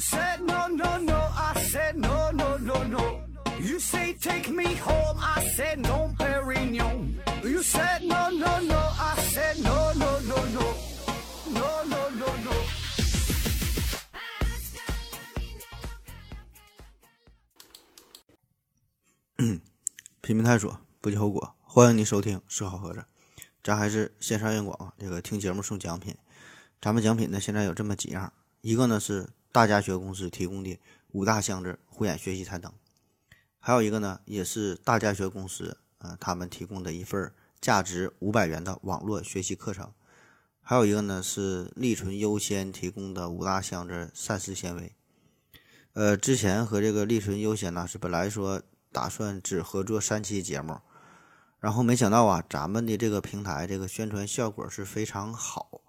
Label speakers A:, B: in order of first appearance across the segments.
A: said no, no, no. I said no, no, no, no. You say take me home. I said no, Perignon. You said no, no, no. I said no, no, no, no. No, no, no, no.
B: 拼命探索，不计后果。欢迎你收听《是好盒子》，咱还是线上硬广。这个听节目送奖品，咱们奖品呢现在有这么几样，一个呢是大家学公司提供的五大箱子护眼学习台灯，还有一个呢也是大家学公司呃他们提供的一份价值五百元的网络学习课程，还有一个呢是利纯优先提供的五大箱子膳食纤维。呃，之前和这个利纯优先呢是本来说。打算只合作三期节目，然后没想到啊，咱们的这个平台这个宣传效果是非常好，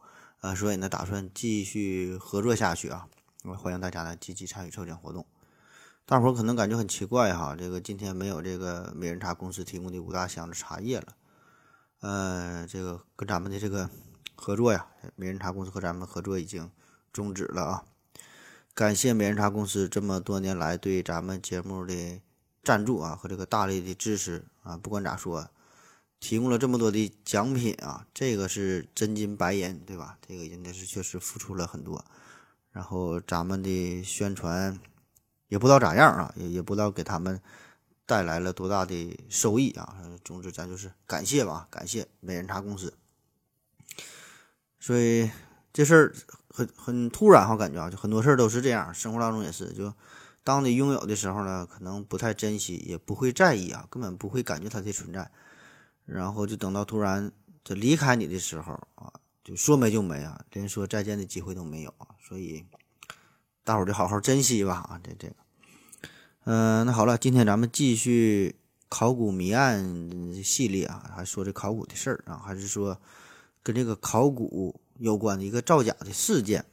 B: 呃，所以呢，打算继续合作下去啊。我欢迎大家呢积极参与抽奖活动。大伙儿可能感觉很奇怪哈，这个今天没有这个美人茶公司提供的五大箱子茶叶了，呃，这个跟咱们的这个合作呀，美人茶公司和咱们合作已经终止了啊。感谢美人茶公司这么多年来对咱们节目的。赞助啊和这个大力的支持啊，不管咋说，提供了这么多的奖品啊，这个是真金白银，对吧？这个应该是确实付出了很多，然后咱们的宣传也不知道咋样啊，也也不知道给他们带来了多大的收益啊。总之，咱就是感谢吧，感谢美人茶公司。所以这事儿很很突然哈，感觉啊，就很多事儿都是这样，生活当中也是就。当你拥有的时候呢，可能不太珍惜，也不会在意啊，根本不会感觉它的存在。然后就等到突然这离开你的时候啊，就说没就没啊，连说再见的机会都没有啊。所以大伙儿就好好珍惜吧啊，这这个。嗯，那好了，今天咱们继续考古谜案系列啊，还说这考古的事儿啊，还是说跟这个考古有关的一个造假的事件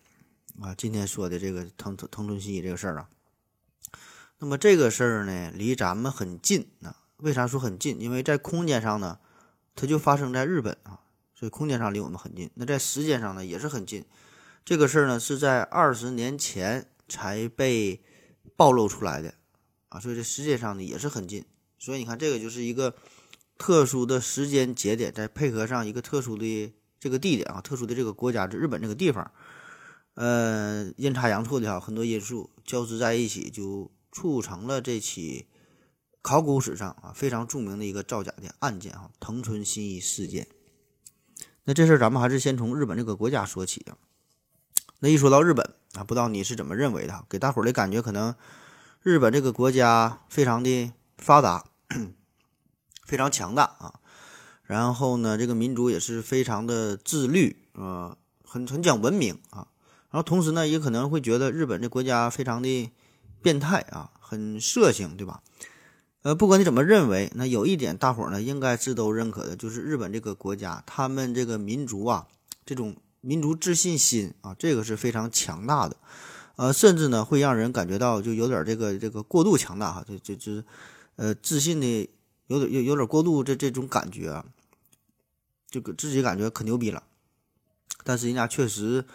B: 啊。今天说的这个腾腾腾春西这个事儿啊。那么这个事儿呢，离咱们很近啊。为啥说很近？因为在空间上呢，它就发生在日本啊，所以空间上离我们很近。那在时间上呢，也是很近。这个事儿呢，是在二十年前才被暴露出来的啊，所以这时间上呢也是很近。所以你看，这个就是一个特殊的时间节点，再配合上一个特殊的这个地点啊，特殊的这个国家，就日本这个地方，呃，阴差阳错的哈，很多因素交织在一起就。促成了这起考古史上啊非常著名的一个造假的案件啊，藤村新一事件。那这事儿咱们还是先从日本这个国家说起啊。那一说到日本啊，不知道你是怎么认为的？给大伙儿的感觉可能日本这个国家非常的发达，非常强大啊。然后呢，这个民族也是非常的自律啊，很很讲文明啊。然后同时呢，也可能会觉得日本这国家非常的。变态啊，很色情，对吧？呃，不管你怎么认为，那有一点大伙儿呢应该是都认可的，就是日本这个国家，他们这个民族啊，这种民族自信心啊，这个是非常强大的，呃，甚至呢会让人感觉到就有点这个这个过度强大哈，就就就呃自信的有点有有点过度这这种感觉啊，这个自己感觉可牛逼了，但是人家确实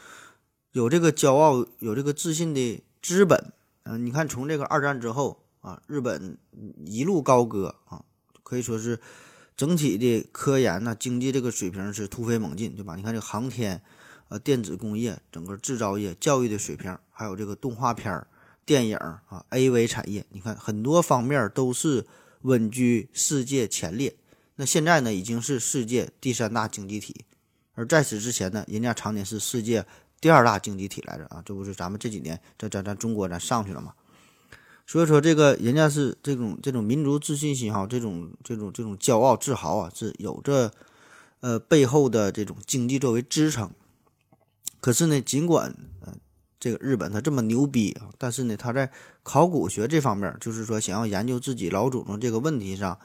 B: 有这个骄傲，有这个自信的资本。嗯，你看，从这个二战之后啊，日本一路高歌啊，可以说是整体的科研呐、经济这个水平是突飞猛进，对吧？你看这个航天、呃电子工业、整个制造业、教育的水平，还有这个动画片儿、电影啊、AV 产业，你看很多方面都是稳居世界前列。那现在呢，已经是世界第三大经济体，而在此之前呢，人家常年是世界。第二大经济体来着啊，这不是咱们这几年在咱咱中国咱上去了吗？所以说这个人家是这种这种民族自信心哈，这种这种这种骄傲自豪啊，是有着呃背后的这种经济作为支撑。可是呢，尽管呃这个日本它这么牛逼啊，但是呢，他在考古学这方面，就是说想要研究自己老祖宗这个问题上，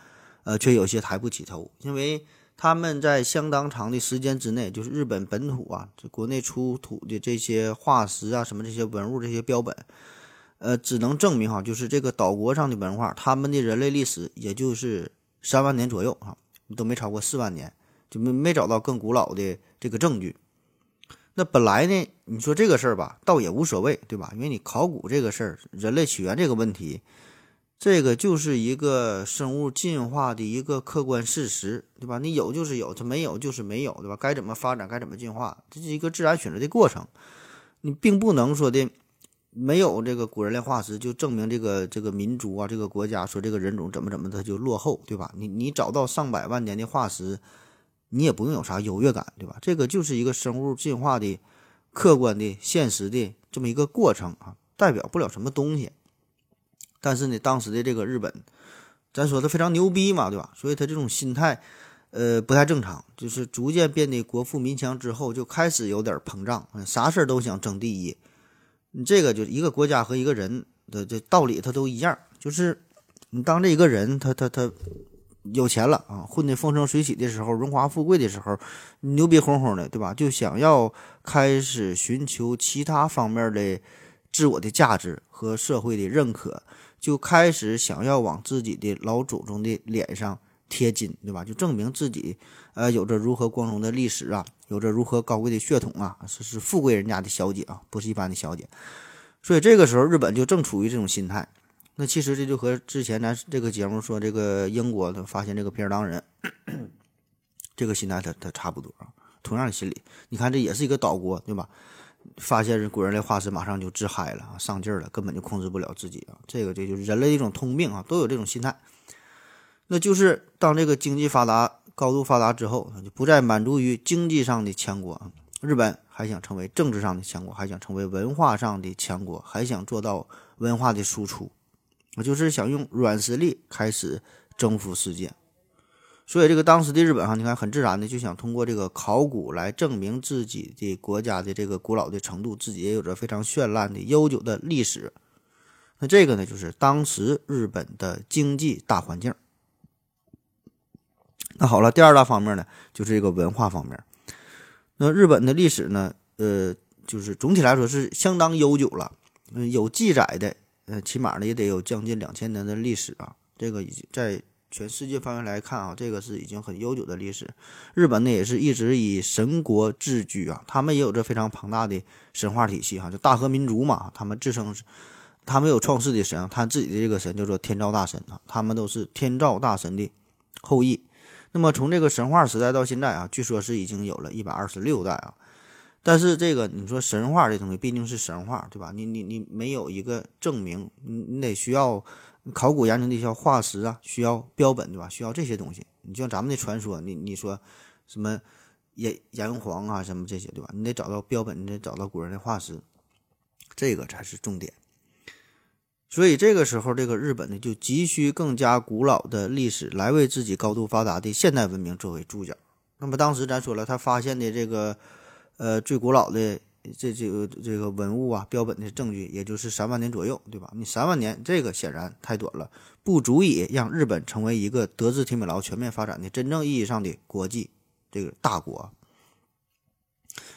B: 呃，却有些抬不起头，因为。他们在相当长的时间之内，就是日本本土啊，这国内出土的这些化石啊，什么这些文物、这些标本，呃，只能证明哈，就是这个岛国上的文化，他们的人类历史也就是三万年左右哈，都没超过四万年，就没没找到更古老的这个证据。那本来呢，你说这个事儿吧，倒也无所谓，对吧？因为你考古这个事儿，人类起源这个问题，这个就是一个生物进化的一个客观事实，对吧？你有就是有，它没有就是没有，对吧？该怎么发展，该怎么进化，这是一个自然选择的过程。你并不能说的没有这个古人类化石，就证明这个这个民族啊，这个国家说这个人种怎么怎么的就落后，对吧？你你找到上百万年的化石。你也不用有啥优越感，对吧？这个就是一个生物进化的客观的、现实的这么一个过程啊，代表不了什么东西。但是呢，当时的这个日本，咱说他非常牛逼嘛，对吧？所以他这种心态，呃，不太正常，就是逐渐变得国富民强之后，就开始有点膨胀，啥事儿都想争第一。你这个就一个国家和一个人的这道理，他都一样，就是你当这一个人，他他他。有钱了啊，混得风生水起的时候，荣华富贵的时候，牛逼哄哄的，对吧？就想要开始寻求其他方面的自我的价值和社会的认可，就开始想要往自己的老祖宗的脸上贴金，对吧？就证明自己，呃，有着如何光荣的历史啊，有着如何高贵的血统啊，是是富贵人家的小姐啊，不是一般的小姐。所以这个时候，日本就正处于这种心态。那其实这就和之前咱这个节目说这个英国的发现这个皮尔当人，这个心态他他差不多啊，同样的心理。你看这也是一个岛国，对吧？发现人古人类化石马上就自嗨了啊，上劲儿了，根本就控制不了自己啊。这个这就是人类一种通病啊，都有这种心态。那就是当这个经济发达、高度发达之后，他就不再满足于经济上的强国。日本还想成为政治上的强国，还想成为文化上的强国，还想做到文化的输出。我就是想用软实力开始征服世界，所以这个当时的日本哈，你看很自然的就想通过这个考古来证明自己的国家的这个古老的程度，自己也有着非常绚烂的悠久的历史。那这个呢，就是当时日本的经济大环境。那好了，第二大方面呢，就是这个文化方面。那日本的历史呢，呃，就是总体来说是相当悠久了，嗯，有记载的。呃，起码呢也得有将近两千年的历史啊，这个已经在全世界范围来看啊，这个是已经很悠久的历史。日本呢也是一直以神国自居啊，他们也有着非常庞大的神话体系哈，就大和民族嘛，他们自称是，他们有创世的神，他自己的这个神叫做天照大神啊，他们都是天照大神的后裔。那么从这个神话时代到现在啊，据说是已经有了一百二十六代啊。但是这个你说神话这东西毕竟是神话，对吧？你你你没有一个证明，你你得需要考古研究的一些化石啊，需要标本，对吧？需要这些东西。你像咱们的传说，你你说什么炎炎黄啊，什么这些，对吧？你得找到标本，你得找到古人的化石，这个才是重点。所以这个时候，这个日本呢就急需更加古老的历史来为自己高度发达的现代文明作为注脚。那么当时咱说了，他发现的这个。呃，最古老的这这个这个文物啊，标本的证据，也就是三万年左右，对吧？你三万年，这个显然太短了，不足以让日本成为一个德智体美劳全面发展的真正意义上的国际这个大国。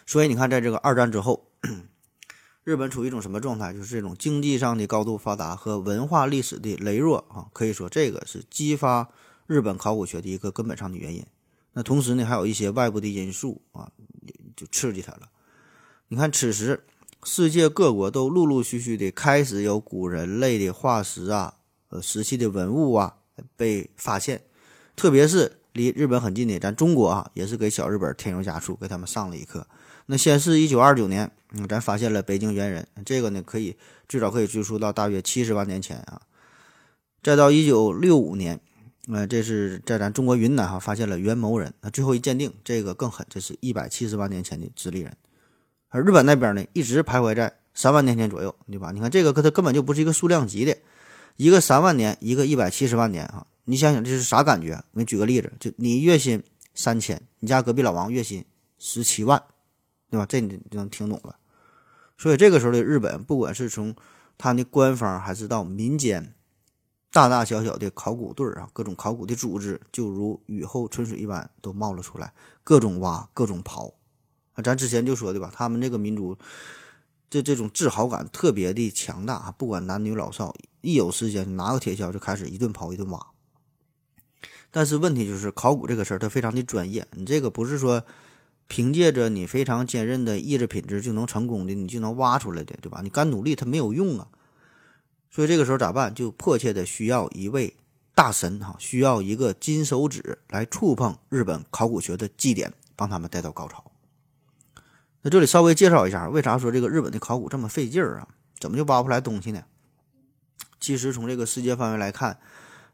B: 所以你看，在这个二战之后，日本处于一种什么状态？就是这种经济上的高度发达和文化历史的羸弱啊，可以说这个是激发日本考古学的一个根本上的原因。那同时呢，还有一些外部的因素啊。就刺激他了。你看，此时世界各国都陆陆续续的开始有古人类的化石啊，呃，时期的文物啊被发现。特别是离日本很近的咱中国啊，也是给小日本添油加醋，给他们上了一课。那先是一九二九年，嗯，咱发现了北京猿人，这个呢可以最早可以追溯到大约七十万年前啊。再到一九六五年。呃，这是在咱中国云南哈发现了元谋人，那最后一鉴定，这个更狠，这是一百七十万年前的直立人，而日本那边呢，一直徘徊在三万年前左右，对吧？你看这个，它根本就不是一个数量级的，一个三万年，一个一百七十万年啊！你想想这是啥感觉？我给你举个例子，就你月薪三千，你家隔壁老王月薪十七万，对吧？这你就能听懂了。所以这个时候的日本，不管是从他的官方还是到民间。大大小小的考古队啊，各种考古的组织就如雨后春笋一般都冒了出来，各种挖，各种刨。啊，咱之前就说的吧，他们这个民族这这种自豪感特别的强大啊，不管男女老少，一有时间拿个铁锹就开始一顿刨一顿挖。但是问题就是考古这个事儿它非常的专业，你这个不是说凭借着你非常坚韧的意志品质就能成功的，你就能挖出来的，对吧？你干努力它没有用啊。所以这个时候咋办？就迫切的需要一位大神哈，需要一个金手指来触碰日本考古学的基点，帮他们带到高潮。那这里稍微介绍一下，为啥说这个日本的考古这么费劲儿啊？怎么就挖不出来东西呢？其实从这个世界范围来看，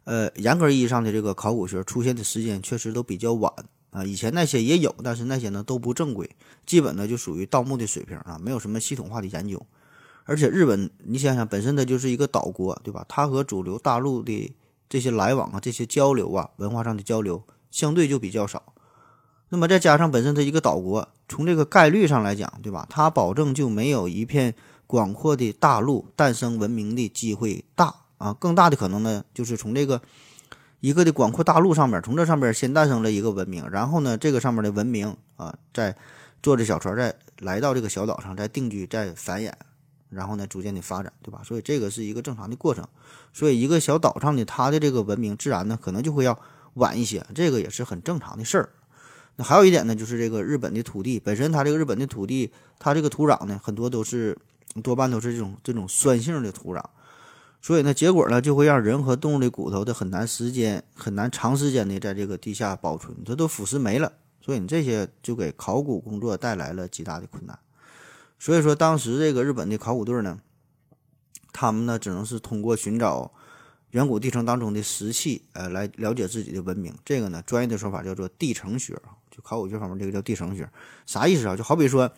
B: 呃，严格意义上的这个考古学出现的时间确实都比较晚啊。以前那些也有，但是那些呢都不正规，基本呢就属于盗墓的水平啊，没有什么系统化的研究。而且日本，你想想，本身它就是一个岛国，对吧？它和主流大陆的这些来往啊，这些交流啊，文化上的交流相对就比较少。那么再加上本身它一个岛国，从这个概率上来讲，对吧？它保证就没有一片广阔的大陆诞生文明的机会大啊。更大的可能呢，就是从这个一个的广阔大陆上面，从这上面先诞生了一个文明，然后呢，这个上面的文明啊，再坐着小船再来到这个小岛上，再定居，再繁衍。然后呢，逐渐的发展，对吧？所以这个是一个正常的过程。所以一个小岛上的它的这个文明，自然呢可能就会要晚一些，这个也是很正常的事儿。那还有一点呢，就是这个日本的土地本身，它这个日本的土地，它这个土壤呢，很多都是多半都是这种这种酸性的土壤，所以呢，结果呢就会让人和动物的骨头的很难时间很难长时间的在这个地下保存，它都腐蚀没了。所以你这些就给考古工作带来了极大的困难。所以说，当时这个日本的考古队呢，他们呢只能是通过寻找远古地层当中的石器，呃，来了解自己的文明。这个呢，专业的说法叫做地层学就考古学方面这个叫地层学。啥意思啊？就好比说，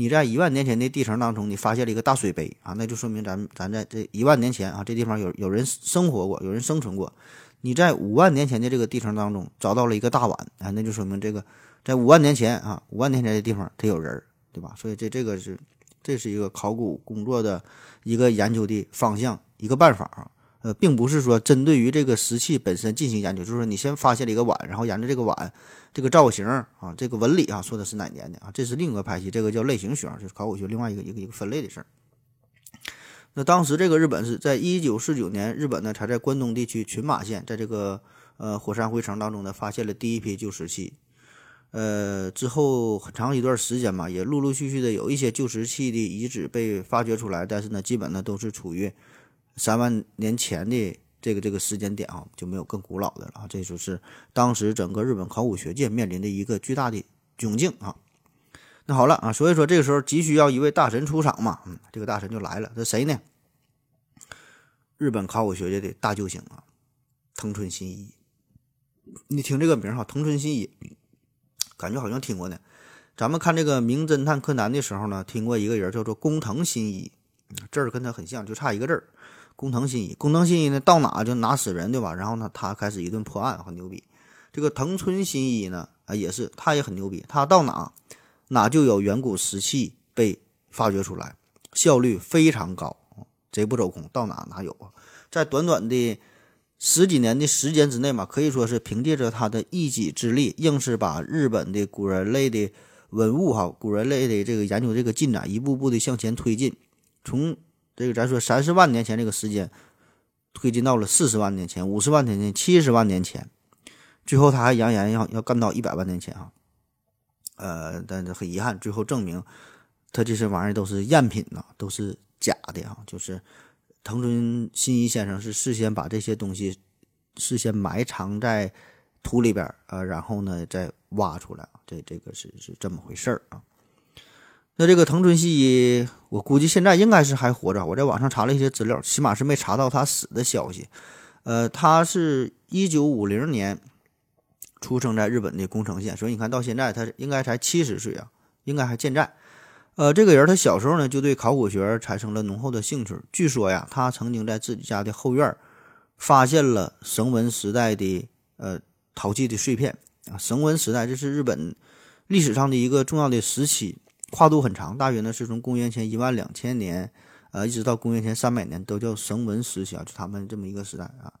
B: 你在一万年前的地层当中，你发现了一个大水杯啊，那就说明咱咱在这一万年前啊，这地方有有人生活过，有人生存过。你在五万年前的这个地层当中找到了一个大碗啊，那就说明这个在五万年前啊，五万年前的地方它有人。对吧？所以这这个是，这是一个考古工作的一个研究的方向，一个办法啊。呃，并不是说针对于这个石器本身进行研究，就是说你先发现了一个碗，然后沿着这个碗这个造型啊，这个纹理啊，说的是哪年的啊？这是另一个派系，这个叫类型学，就是考古学另外一个一个一个分类的事儿。那当时这个日本是在一九四九年，日本呢才在关东地区群马县，在这个呃火山灰层当中呢发现了第一批旧石器。呃，之后很长一段时间嘛，也陆陆续续的有一些旧石器的遗址被发掘出来，但是呢，基本呢都是处于三万年前的这个这个时间点啊，就没有更古老的了啊。这就是当时整个日本考古学界面临的一个巨大的窘境啊。那好了啊，所以说这个时候急需要一位大神出场嘛，嗯，这个大神就来了，这谁呢？日本考古学界的大救星啊，藤村新一。你听这个名哈，藤村新一。感觉好像听过呢，咱们看这个《名侦探柯南》的时候呢，听过一个人叫做工藤新一，字儿跟他很像，就差一个字儿。工藤新一，工藤新一呢，到哪就拿死人，对吧？然后呢，他开始一顿破案，很牛逼。这个藤村新一呢，啊，也是，他也很牛逼，他到哪哪就有远古石器被发掘出来，效率非常高，贼不走空，到哪哪有啊，在短短的。十几年的时间之内嘛，可以说是凭借着他的一己之力，硬是把日本的古人类的文物哈，古人类的这个研究这个进展一步步的向前推进，从这个咱说三十万年前这个时间，推进到了四十万年前、五十万年前、七十万年前，最后他还扬言要要干到一百万年前啊，呃，但是很遗憾，最后证明他这些玩意儿都是赝品呐，都是假的啊，就是。藤村新一先生是事先把这些东西事先埋藏在土里边儿啊，然后呢再挖出来，这这个是是这么回事儿啊。那这个藤村新一，我估计现在应该是还活着。我在网上查了一些资料，起码是没查到他死的消息。呃，他是一九五零年出生在日本的宫城县，所以你看到现在他应该才七十岁啊，应该还健在。呃，这个人他小时候呢就对考古学产生了浓厚的兴趣。据说呀，他曾经在自己家的后院发现了绳文时代的呃陶器的碎片啊。绳文时代这是日本历史上的一个重要的时期，跨度很长，大约呢是从公元前一万两千年呃一直到公元前三百年，都叫绳文时期啊，就他们这么一个时代啊。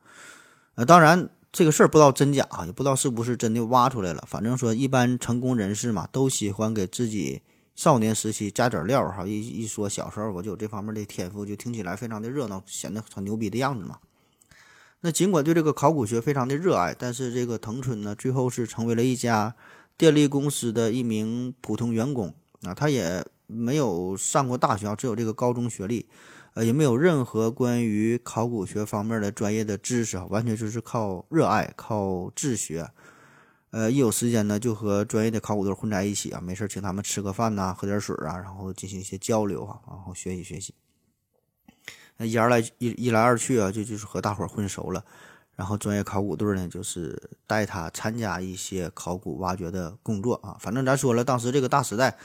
B: 呃，当然这个事儿不知道真假啊，也不知道是不是真的挖出来了。反正说一般成功人士嘛，都喜欢给自己。少年时期加点料哈，一一说小时候我就有这方面的天赋，就听起来非常的热闹，显得很牛逼的样子嘛。那尽管对这个考古学非常的热爱，但是这个藤村呢，最后是成为了一家电力公司的一名普通员工啊，他也没有上过大学，只有这个高中学历，呃，也没有任何关于考古学方面的专业的知识，完全就是靠热爱、靠自学。呃，一有时间呢，就和专业的考古队混在一起啊，没事请他们吃个饭呐，喝点水啊，然后进行一些交流啊，然后学习学习。那一来一一来二去啊，就就是和大伙混熟了。然后专业考古队呢，就是带他参加一些考古挖掘的工作啊。反正咱说了，当时这个大时代，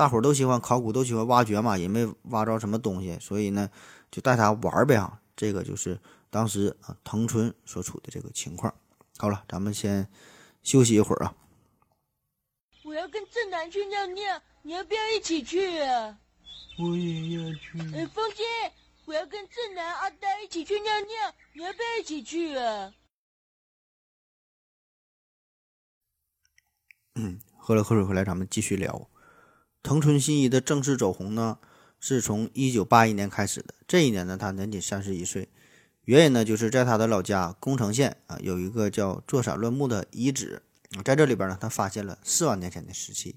B: 大伙儿都喜欢考古，都喜欢挖掘嘛，也没挖着什么东西，所以呢，就带他玩呗啊。这个就是当时啊藤村所处的这个情况。好了，咱们先。休息一会儿啊！
C: 我要跟正南去尿尿，你要不要一起去啊？
D: 我也要去。
C: 哎，风姐，我要跟正南、阿呆一起去尿尿，你要不要一起去啊？
B: 嗯，喝了口水回来，咱们继续聊。藤村新一的正式走红呢，是从一九八一年开始的。这一年呢，他年仅三十一岁。原因呢，就是在他的老家宫城县啊，有一个叫坐山乱木的遗址在这里边呢，他发现了四万年前的石器。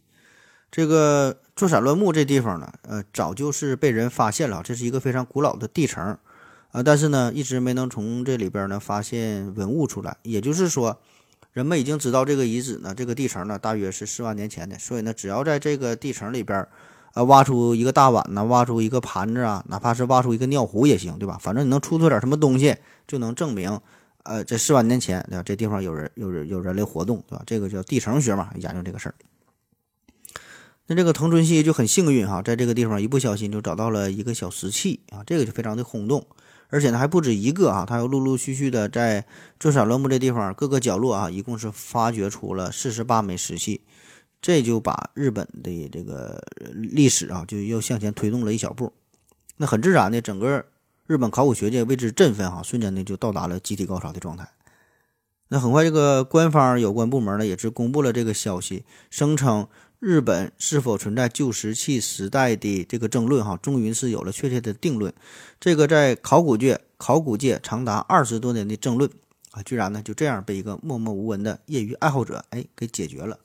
B: 这个坐山乱木这地方呢，呃，早就是被人发现了，这是一个非常古老的地层啊，但是呢，一直没能从这里边呢发现文物出来。也就是说，人们已经知道这个遗址呢，这个地层呢，大约是四万年前的，所以呢，只要在这个地层里边。啊，挖出一个大碗呐，挖出一个盘子啊，哪怕是挖出一个尿壶也行，对吧？反正你能出土点什么东西，就能证明，呃，这四万年前，对吧？这地方有人有人有人类活动，对吧？这个叫地层学嘛，研究这个事儿。那这个藤村系就很幸运哈，在这个地方一不小心就找到了一个小石器啊，这个就非常的轰动，而且呢还不止一个啊，他又陆陆续续的在坐山乱木这地方各个角落啊，一共是发掘出了四十八枚石器。这就把日本的这个历史啊，就又向前推动了一小步。那很自然的，整个日本考古学界为之振奋哈，瞬间呢就到达了集体高潮的状态。那很快，这个官方有关部门呢也是公布了这个消息，声称日本是否存在旧石器时代的这个争论哈，终于是有了确切的定论。这个在考古界考古界长达二十多年的争论啊，居然呢就这样被一个默默无闻的业余爱好者哎给解决了。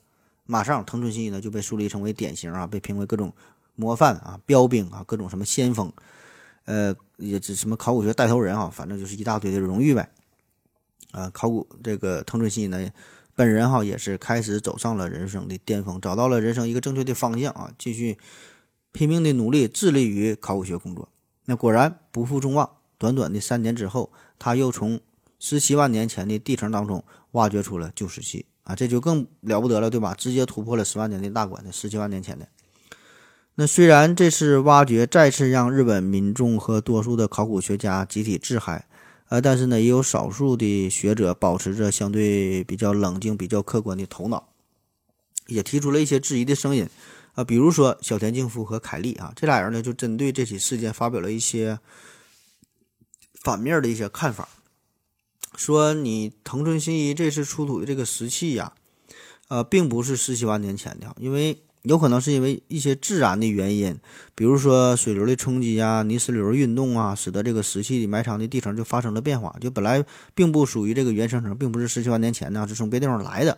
B: 马上，藤村信一呢就被树立成为典型啊，被评为各种模范啊、标兵啊、各种什么先锋，呃，也是什么考古学带头人啊，反正就是一大堆的荣誉呗。啊，考古这个藤村信一呢，本人哈也是开始走上了人生的巅峰，找到了人生一个正确的方向啊，继续拼命的努力，致力于考古学工作。那果然不负众望，短短的三年之后，他又从十七万年前的地层当中挖掘出了旧石器。啊，这就更了不得了，对吧？直接突破了十万年的大关的十七万年前的。那虽然这次挖掘再次让日本民众和多数的考古学家集体自嗨，呃，但是呢，也有少数的学者保持着相对比较冷静、比较客观的头脑，也提出了一些质疑的声音。啊，比如说小田静夫和凯利啊，这俩人呢，就针对这起事件发表了一些反面的一些看法。说你藤村新一这次出土的这个石器呀，呃，并不是十七万年前的，因为有可能是因为一些自然的原因，比如说水流的冲击啊、泥石流运动啊，使得这个石器埋藏的地层就发生了变化，就本来并不属于这个原生层，并不是十七万年前的，是从别地方来的，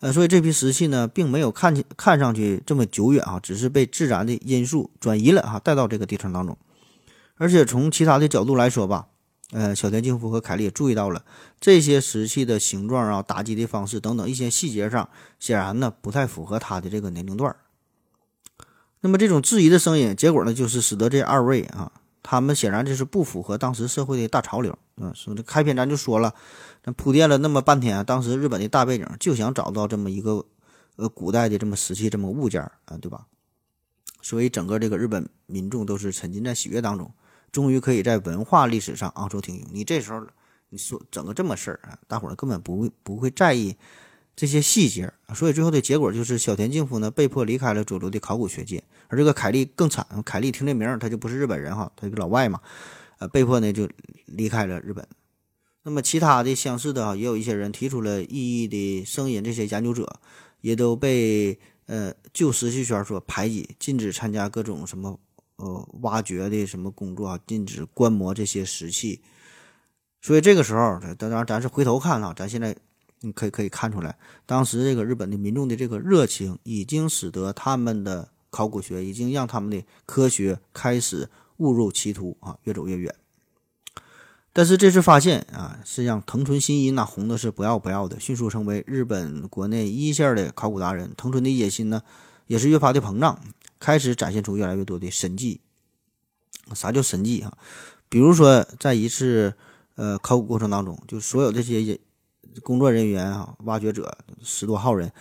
B: 呃，所以这批石器呢，并没有看起看上去这么久远啊，只是被自然的因素转移了哈，带到这个地层当中，而且从其他的角度来说吧。呃，小田静夫和凯利也注意到了这些石器的形状啊、打击的方式等等一些细节上，显然呢不太符合他的这个年龄段。那么这种质疑的声音，结果呢就是使得这二位啊，他们显然就是不符合当时社会的大潮流。嗯，说这开篇咱就说了，咱铺垫了那么半天，当时日本的大背景就想找到这么一个呃古代的这么石器这么物件啊，对吧？所以整个这个日本民众都是沉浸在喜悦当中。终于可以在文化历史上昂首挺胸。你这时候你说整个这么事儿啊，大伙儿根本不会不会在意这些细节所以最后的结果就是小田静夫呢被迫离开了主流的考古学界，而这个凯利更惨。凯利听这名儿，他就不是日本人哈，他一个老外嘛，呃，被迫呢就离开了日本。那么其他的相似的啊，也有一些人提出了异议的声音，这些研究者也都被呃旧石器圈所排挤，禁止参加各种什么。呃，挖掘的什么工作啊？禁止观摩这些石器，所以这个时候，当然咱是回头看啊，咱现在你可以可以看出来，当时这个日本的民众的这个热情，已经使得他们的考古学已经让他们的科学开始误入歧途啊，越走越远。但是这次发现啊，是让藤村新一那红的是不要不要的，迅速成为日本国内一线的考古达人。藤村的野心呢，也是越发的膨胀，开始展现出越来越多的神迹。啥叫神迹啊？比如说，在一次呃考古过程当中，就所有这些工作人员啊、挖掘者十多号人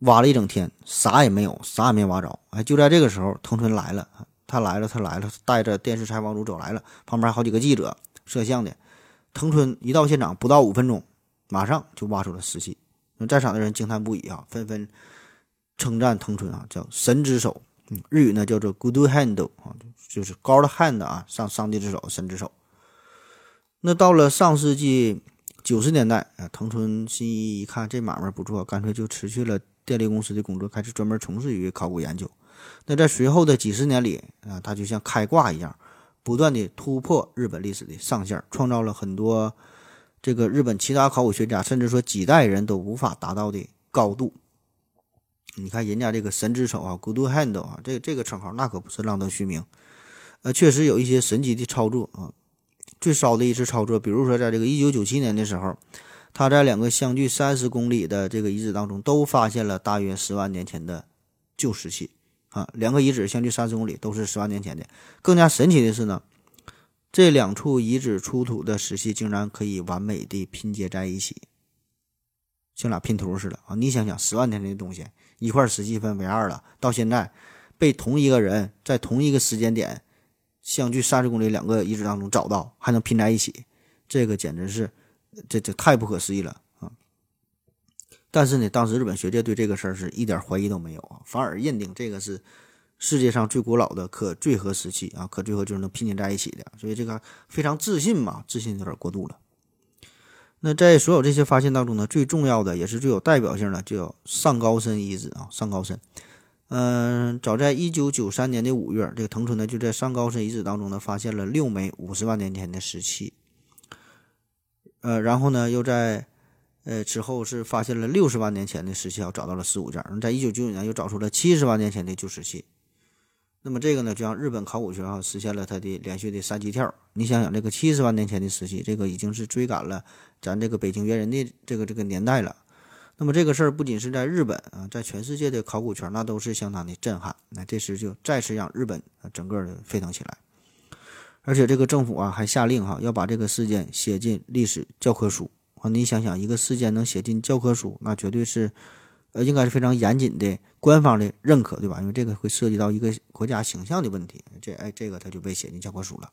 B: 挖了一整天，啥也没有，啥也没挖着。哎，就在这个时候，藤村来了，他来了，他来了，带着电视采访组走来了，旁边好几个记者。摄像的藤村一到现场，不到五分钟，马上就挖出了石器。在场的人惊叹不已啊，纷纷称赞藤村啊，叫神之手。日语呢叫做 good hand 啊，就是 God hand 啊，上上帝之手，神之手。那到了上世纪九十年代啊，藤村新一一看这买卖不错，干脆就辞去了电力公司的工作，开始专门从事于考古研究。那在随后的几十年里啊，他就像开挂一样。不断的突破日本历史的上限，创造了很多这个日本其他考古学家甚至说几代人都无法达到的高度。你看人家这个神之手啊，Good Hand 啊，这这个称号那可不是浪得虚名。呃，确实有一些神奇的操作啊。最骚的一次操作，比如说在这个1997年的时候，他在两个相距三十公里的这个遗址当中，都发现了大约十万年前的旧石器。啊，两个遗址相距三十公里，都是十万年前的。更加神奇的是呢，这两处遗址出土的石器竟然可以完美的拼接在一起，像俩拼图似的啊！你想想，十万年前的东西，一块石器分为二了，到现在被同一个人在同一个时间点，相距三十公里两个遗址当中找到，还能拼在一起，这个简直是，这这太不可思议了啊。但是呢，当时日本学界对这个事儿是一点怀疑都没有啊，反而认定这个是世界上最古老的可坠合石器啊，可坠合就是能拼接在一起的，所以这个非常自信嘛，自信有点过度了。那在所有这些发现当中呢，最重要的也是最有代表性的，就叫上高深遗址啊，上高深。嗯，早在一九九三年的五月，这个藤村呢就在上高深遗址当中呢发现了六枚五十万年前的石器，呃，然后呢又在。呃，之后是发现了六十万年前的石器，找到了十五件。在一九九九年又找出了七十万年前的旧石器。那么这个呢，就让日本考古学啊实现了它的连续的三级跳。你想想，这个七十万年前的时期，这个已经是追赶了咱这个北京猿人的这个这个年代了。那么这个事儿不仅是在日本啊，在全世界的考古圈那都是相当的震撼。那这时就再次让日本啊整个的沸腾起来。而且这个政府啊还下令哈要把这个事件写进历史教科书啊。你想想，一个事件能写进教科书，那绝对是，呃，应该是非常严谨的官方的认可，对吧？因为这个会涉及到一个国家形象的问题。这，哎，这个他就被写进教科书了。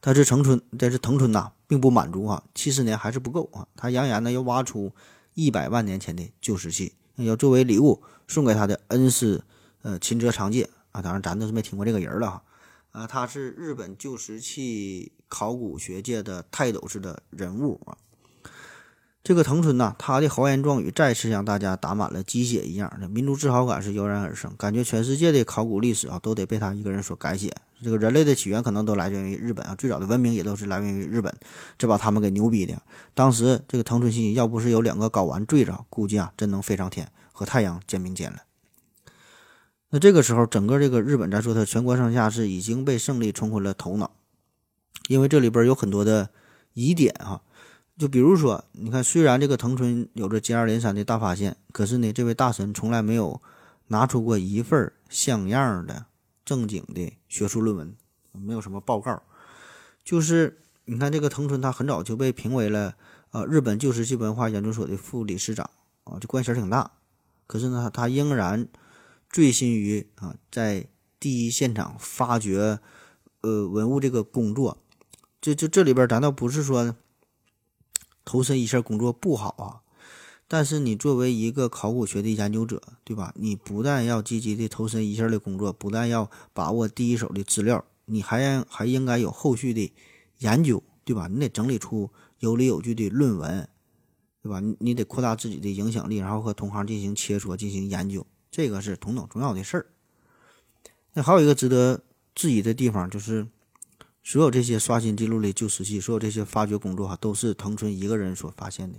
B: 但是藤村，但是藤村呐，并不满足啊，七十年还是不够啊。他扬言呢，要挖出一百万年前的旧石器，要作为礼物送给他的恩师，呃，秦泽长介啊。当然，咱都是没听过这个人了哈。啊，他是日本旧石器考古学界的泰斗式的人物啊。这个藤村呐，他的豪言壮语再次让大家打满了鸡血一样的民族自豪感是油然而生，感觉全世界的考古历史啊都得被他一个人所改写。这个人类的起源可能都来源于日本啊，最早的文明也都是来源于日本，这把他们给牛逼的。当时这个藤村信要不是有两个睾丸坠着，估计啊真能飞上天，和太阳肩并肩了。那这个时候，整个这个日本，咱说它全国上下是已经被胜利冲昏了头脑，因为这里边有很多的疑点哈。就比如说，你看，虽然这个藤村有着接二连三的大发现，可是呢，这位大神从来没有拿出过一份像样的正经的学术论文，没有什么报告。就是你看，这个藤村他很早就被评为了呃日本旧石器文化研究所的副理事长啊，这官衔挺大。可是呢，他仍然醉心于啊在第一现场发掘呃文物这个工作。这这这里边，咱倒不是说。投身一线工作不好啊，但是你作为一个考古学的研究者，对吧？你不但要积极的投身一线的工作，不但要把握第一手的资料，你还还应该有后续的研究，对吧？你得整理出有理有据的论文，对吧？你你得扩大自己的影响力，然后和同行进行切磋、进行研究，这个是同等重要的事儿。那还有一个值得质疑的地方就是。所有这些刷新记录的旧石器，所有这些发掘工作哈，都是藤村一个人所发现的。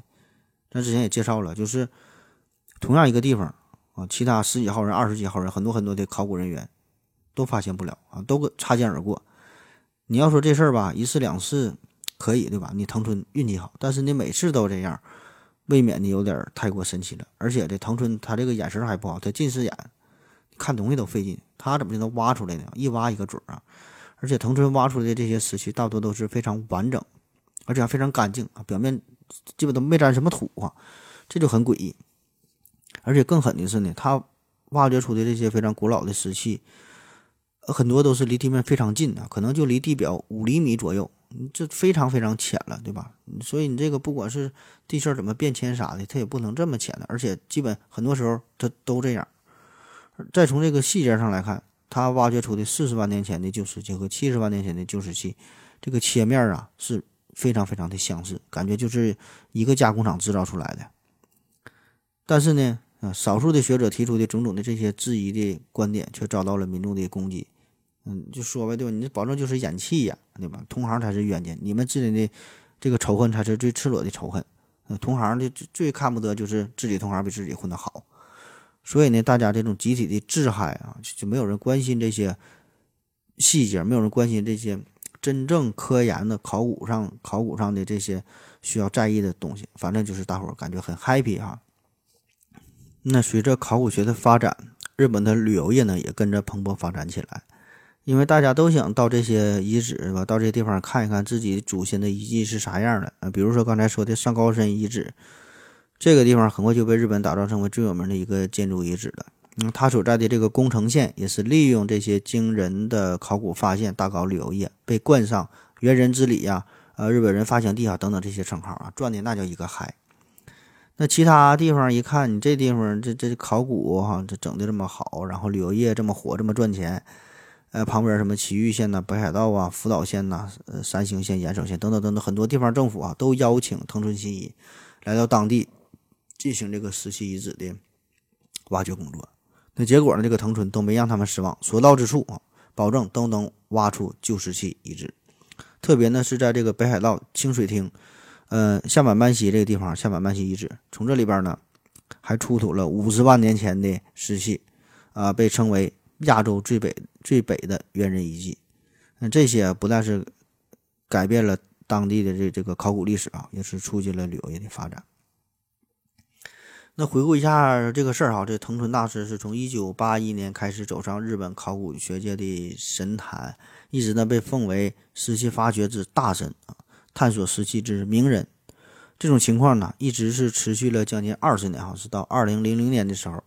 B: 咱之前也介绍了，就是同样一个地方啊，其他十几号人、二十几号人，很多很多的考古人员都发现不了啊，都擦肩而过。你要说这事儿吧，一次两次可以对吧？你藤村运气好，但是你每次都这样，未免的有点太过神奇了。而且这藤村他这个眼神还不好，他近视眼，看东西都费劲。他怎么就能挖出来呢？一挖一个准儿啊！而且藤村挖出来的这些石器大多都是非常完整，而且还非常干净啊，表面基本都没沾什么土啊，这就很诡异。而且更狠的是呢，他挖掘出的这些非常古老的石器，很多都是离地面非常近的，可能就离地表五厘米左右，这非常非常浅了，对吧？所以你这个不管是地势怎么变迁啥的，它也不能这么浅的，而且基本很多时候它都这样。再从这个细节上来看。他挖掘出的四十万年前的旧石器和七十万年前的旧石器，这个切面啊是非常非常的相似，感觉就是一个加工厂制造出来的。但是呢，啊，少数的学者提出的种种的这些质疑的观点，却遭到了民众的攻击。嗯，就说呗，对吧？你这保证就是演戏呀，对吧？同行才是冤家，你们之间的这个仇恨才是最赤裸的仇恨。同行的最看不得就是自己同行比自己混得好。所以呢，大家这种集体的自嗨啊，就没有人关心这些细节，没有人关心这些真正科研的考古上、考古上的这些需要在意的东西。反正就是大伙儿感觉很 happy 哈。那随着考古学的发展，日本的旅游业呢也跟着蓬勃发展起来，因为大家都想到这些遗址吧？到这地方看一看自己祖先的遗迹是啥样的啊。比如说刚才说的上高山遗址。这个地方很快就被日本打造成为最有名的一个建筑遗址了。嗯，它所在的这个宫城县也是利用这些惊人的考古发现，大搞旅游业，被冠上“猿人之里”呀、呃日本人发祥地啊等等这些称号啊，赚的那叫一个嗨。那其他地方一看，你这地方这这考古哈，这整的这么好，然后旅游业这么火，这么赚钱，呃，旁边什么埼玉县呐、北海道啊、福岛县呐、呃山形县、岩手县等等等等很多地方政府啊，都邀请藤村新一来到当地。进行这个石器遗址的挖掘工作，那结果呢？这个藤村都没让他们失望，所到之处啊，保证都能挖出旧石器遗址。特别呢是在这个北海道清水町，呃，下满曼溪这个地方，下满曼溪遗址，从这里边呢还出土了五十万年前的石器，啊，被称为亚洲最北最北的猿人遗迹。那这些不但是改变了当地的这这个考古历史啊，也是促进了旅游业的发展。那回顾一下这个事儿哈，这藤村大师是从一九八一年开始走上日本考古学界的神坛，一直呢被奉为石器发掘之大神啊，探索石器之名人。这种情况呢，一直是持续了将近二十年哈，是到二零零零年的时候，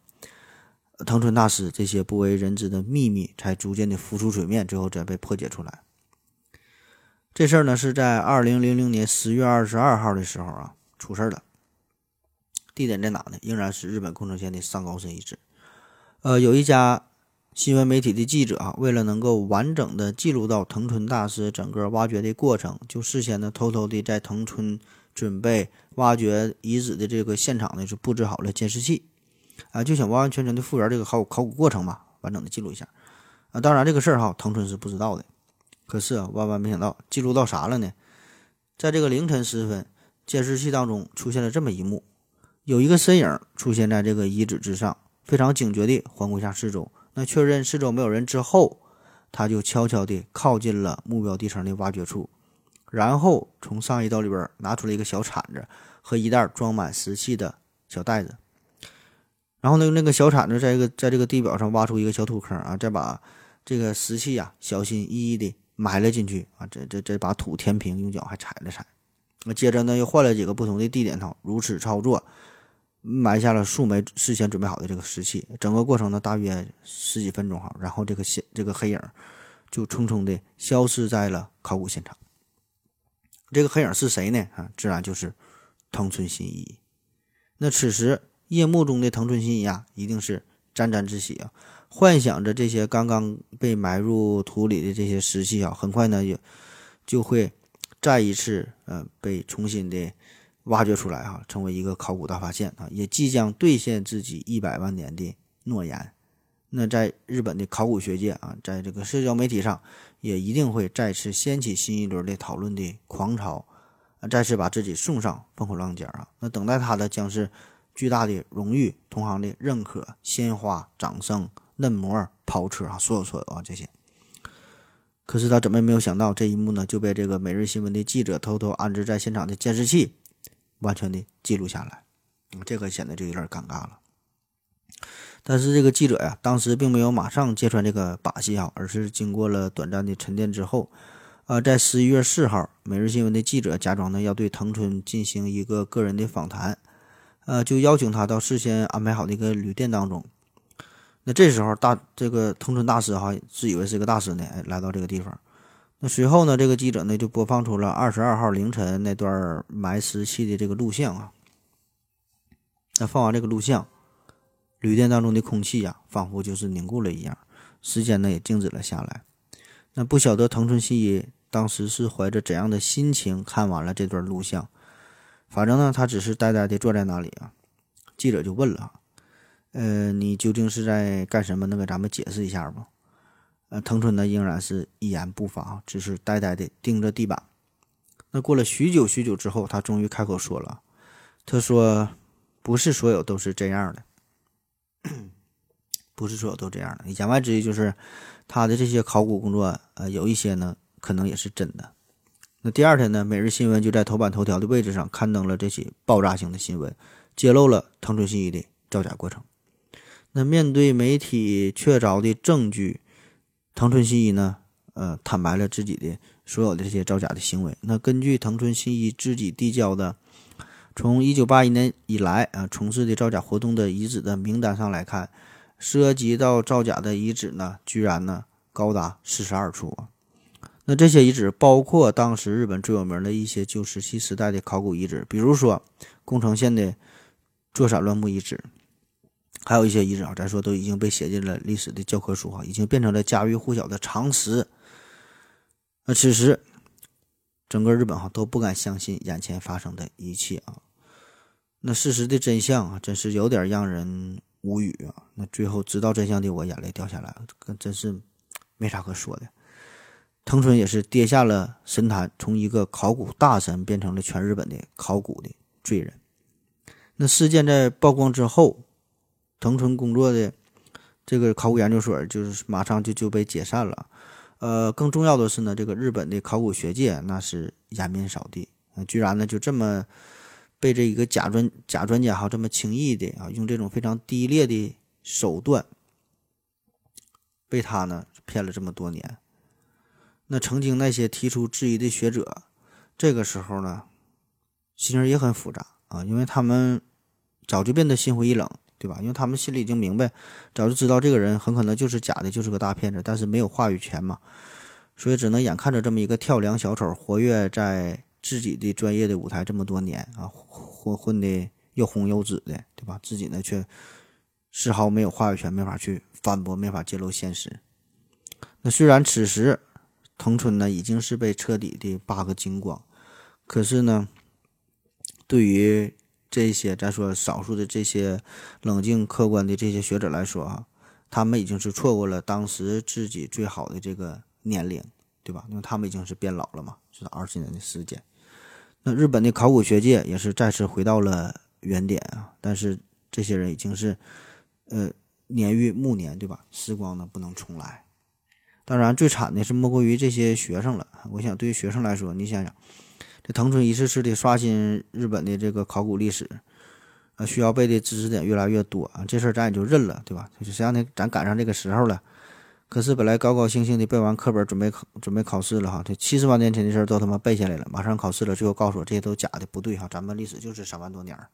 B: 藤村大师这些不为人知的秘密才逐渐的浮出水面，最后才被破解出来。这事儿呢是在二零零零年十月二十二号的时候啊，出事儿了。地点在哪呢？仍然是日本宫城县的上高山遗址。呃，有一家新闻媒体的记者啊，为了能够完整的记录到藤村大师整个挖掘的过程，就事先呢偷偷的在藤村准备挖掘遗址的这个现场呢，是布置好了监视器啊，就想完完全全的复原这个考古考古过程嘛，完整的记录一下啊。当然这个事儿哈，藤村是不知道的。可是啊，万万没想到，记录到啥了呢？在这个凌晨时分，监视器当中出现了这么一幕。有一个身影出现在这个遗址之上，非常警觉地环顾一下四周。那确认四周没有人之后，他就悄悄地靠近了目标地层的挖掘处，然后从上衣兜里边拿出了一个小铲子和一袋装满石器的小袋子。然后呢，用那个小铲子在一个在这个地表上挖出一个小土坑啊，再把这个石器呀小心翼翼地埋了进去啊，这这这把土填平，用脚还踩了踩。那接着呢，又换了几个不同的地点头，如此操作。埋下了数枚事先准备好的这个石器，整个过程呢大约十几分钟哈，然后这个现这个黑影就匆匆的消失在了考古现场。这个黑影是谁呢？啊，自然就是藤村新一。那此时夜幕中的藤村新一啊，一定是沾沾自喜啊，幻想着这些刚刚被埋入土里的这些石器啊，很快呢也就会再一次呃被重新的。挖掘出来哈，成为一个考古大发现啊，也即将兑现自己一百万年的诺言。那在日本的考古学界啊，在这个社交媒体上，也一定会再次掀起新一轮的讨论的狂潮。再次把自己送上风口浪尖啊。那等待他的将是巨大的荣誉、同行的认可、鲜花、掌声、嫩模、跑车啊，所有所有啊这些。可是他怎么也没有想到，这一幕呢就被这个每日新闻的记者偷偷安置在现场的监视器完全的记录下来，这个显得就有点尴尬了。但是这个记者呀，当时并没有马上揭穿这个把戏啊，而是经过了短暂的沉淀之后，呃，在十一月四号，每日新闻的记者假装呢要对藤村进行一个个人的访谈，呃，就邀请他到事先安排好的一个旅店当中。那这时候大这个藤村大师哈自以为是个大师呢，来到这个地方。那随后呢，这个记者呢就播放出了二十二号凌晨那段埋尸器的这个录像啊。那放完这个录像。旅店当中的空气呀，仿佛就是凝固了一样，时间呢也静止了下来。那不晓得藤村信一当时是怀着怎样的心情看完了这段录像，反正呢，他只是呆呆地坐在那里啊。记者就问了：“呃，你究竟是在干什么？能给咱们解释一下吗？”呃，藤村呢仍然是一言不发，只是呆呆地盯着地板。那过了许久许久之后，他终于开口说了：“他说，不是所有都是这样的。”不是所有都这样的。言外之意就是，他的这些考古工作，呃，有一些呢，可能也是真的。那第二天呢，《每日新闻》就在头版头条的位置上刊登了这起爆炸性的新闻，揭露了藤村信一的造假过程。那面对媒体确凿的证据，藤村信一呢，呃，坦白了自己的所有的这些造假的行为。那根据藤村信一自己递交的。从一九八一年以来啊，从事的造假活动的遗址的名单上来看，涉及到造假的遗址呢，居然呢高达四十二处。那这些遗址包括当时日本最有名的一些旧石器时代的考古遗址，比如说宫城县的座山乱木遗址，还有一些遗址啊，咱说都已经被写进了历史的教科书啊，已经变成了家喻户晓的常识。那此时。整个日本哈都不敢相信眼前发生的一切啊！那事实的真相啊，真是有点让人无语啊！那最后知道真相的我眼泪掉下来了，真是没啥可说的。藤村也是跌下了神坛，从一个考古大神变成了全日本的考古的罪人。那事件在曝光之后，藤村工作的这个考古研究所就是马上就就被解散了。呃，更重要的是呢，这个日本的考古学界那是颜面扫地，居然呢就这么被这一个假专假专家哈这么轻易的啊，用这种非常低劣的手段被他呢骗了这么多年。那曾经那些提出质疑的学者，这个时候呢心情也很复杂啊，因为他们早就变得心灰意冷。对吧？因为他们心里已经明白，早就知道这个人很可能就是假的，就是个大骗子，但是没有话语权嘛，所以只能眼看着这么一个跳梁小丑活跃在自己的专业的舞台这么多年啊，混混的又红又紫的，对吧？自己呢却丝毫没有话语权，没法去反驳，没法揭露现实。那虽然此时藤村呢已经是被彻底的扒个精光，可是呢，对于这些咱说少数的这些冷静客观的这些学者来说啊，他们已经是错过了当时自己最好的这个年龄，对吧？因为他们已经是变老了嘛，是二十年的时间。那日本的考古学界也是再次回到了原点啊，但是这些人已经是呃年逾暮年，对吧？时光呢不能重来。当然，最惨的是莫过于这些学生了。我想，对于学生来说，你想想。这藤村一次次的刷新日本的这个考古历史，啊，需要背的知识点越来越多啊，这事儿咱也就认了，对吧？就是谁让呢？咱赶上这个时候了。可是本来高高兴兴的背完课本，准备考准备考试了哈，这七十万年前的事儿都他妈背下来了，马上考试了，最后告诉我这些都假的，不对哈，咱们历史就是三万多年儿。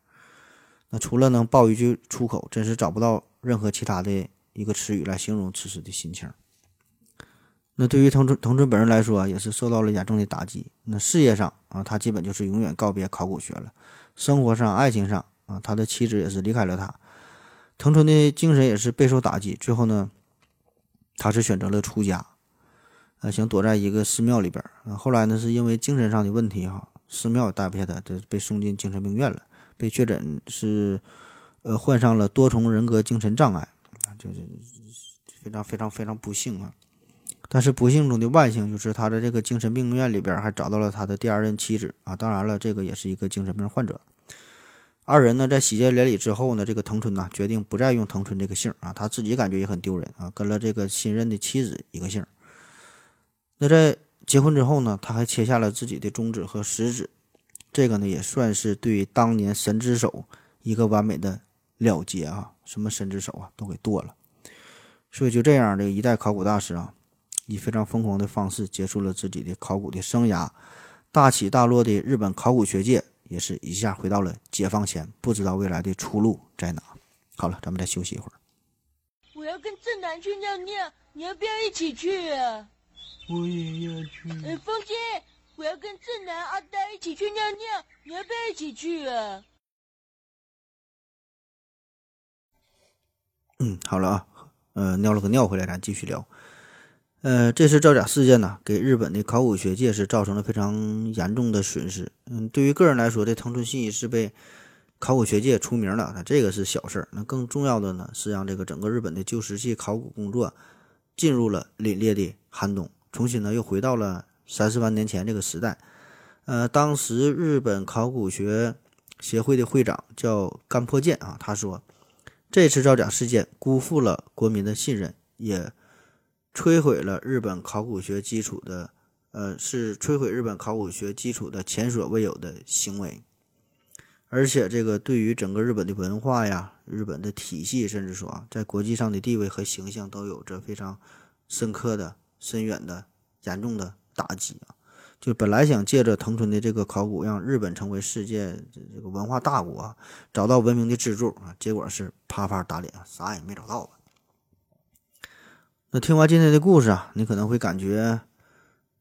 B: 那除了能爆一句粗口，真是找不到任何其他的一个词语来形容此时的心情。那对于藤村藤村本人来说，也是受到了严重的打击。那事业上啊，他基本就是永远告别考古学了；生活上、爱情上啊，他的妻子也是离开了他。藤村的精神也是备受打击。最后呢，他是选择了出家，呃，想躲在一个寺庙里边。后来呢，是因为精神上的问题哈，寺庙也待不下他，这被送进精神病院了，被确诊是呃患上了多重人格精神障碍，就是非常非常非常不幸啊。但是不幸中的万幸就是他在这个精神病院里边还找到了他的第二任妻子啊，当然了，这个也是一个精神病患者。二人呢在喜结连理之后呢，这个藤村呢决定不再用藤村这个姓啊，他自己感觉也很丢人啊，跟了这个新任的妻子一个姓。那在结婚之后呢，他还切下了自己的中指和食指，这个呢也算是对当年神之手一个完美的了结啊，什么神之手啊都给剁了。所以就这样，这个一代考古大师啊。以非常疯狂的方式结束了自己的考古的生涯，大起大落的日本考古学界也是一下回到了解放前，不知道未来的出路在哪。好了，咱们再休息一会儿。
C: 我要跟正南去尿尿，你要不要一起去啊？
D: 我也要去。
C: 呃，风心，我要跟正南、阿呆一起去尿尿，你要不要一起去啊？
B: 嗯，好了啊，呃，尿了个尿回来，咱继续聊。呃，这次造假事件呢，给日本的考古学界是造成了非常严重的损失。嗯，对于个人来说，这藤村信一是被考古学界出名了，那这个是小事儿。那更重要的呢，是让这个整个日本的旧石器考古工作进入了凛冽的寒冬，重新呢又回到了三四万年前这个时代。呃，当时日本考古学协会的会长叫干破健啊，他说，这次造假事件辜负了国民的信任，也。摧毁了日本考古学基础的，呃，是摧毁日本考古学基础的前所未有的行为，而且这个对于整个日本的文化呀、日本的体系，甚至说啊，在国际上的地位和形象都有着非常深刻的、深远的、严重的打击啊！就本来想借着藤村的这个考古，让日本成为世界这个文化大国啊，找到文明的支柱啊，结果是啪啪打脸，啥也没找到。那听完今天的故事啊，你可能会感觉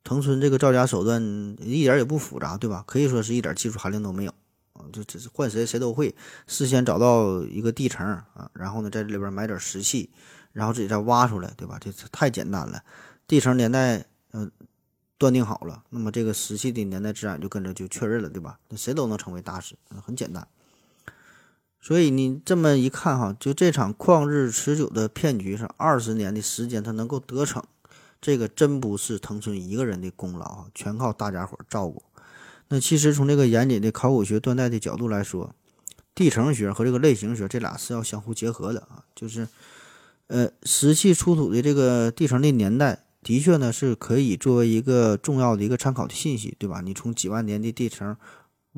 B: 藤村这个造假手段一点也不复杂，对吧？可以说是一点技术含量都没有啊，就只是换谁谁都会。事先找到一个地层啊，然后呢在这里边埋点石器，然后自己再挖出来，对吧？这太简单了。地层年代嗯断定好了，那么这个石器的年代自然就跟着就确认了，对吧？那谁都能成为大师，很简单。所以你这么一看哈，就这场旷日持久的骗局上，二十年的时间他能够得逞，这个真不是藤村一个人的功劳啊，全靠大家伙照顾。那其实从这个严谨的考古学断代的角度来说，地层学和这个类型学这俩是要相互结合的啊。就是，呃，石器出土的这个地层的年代，的确呢是可以作为一个重要的一个参考的信息，对吧？你从几万年的地层。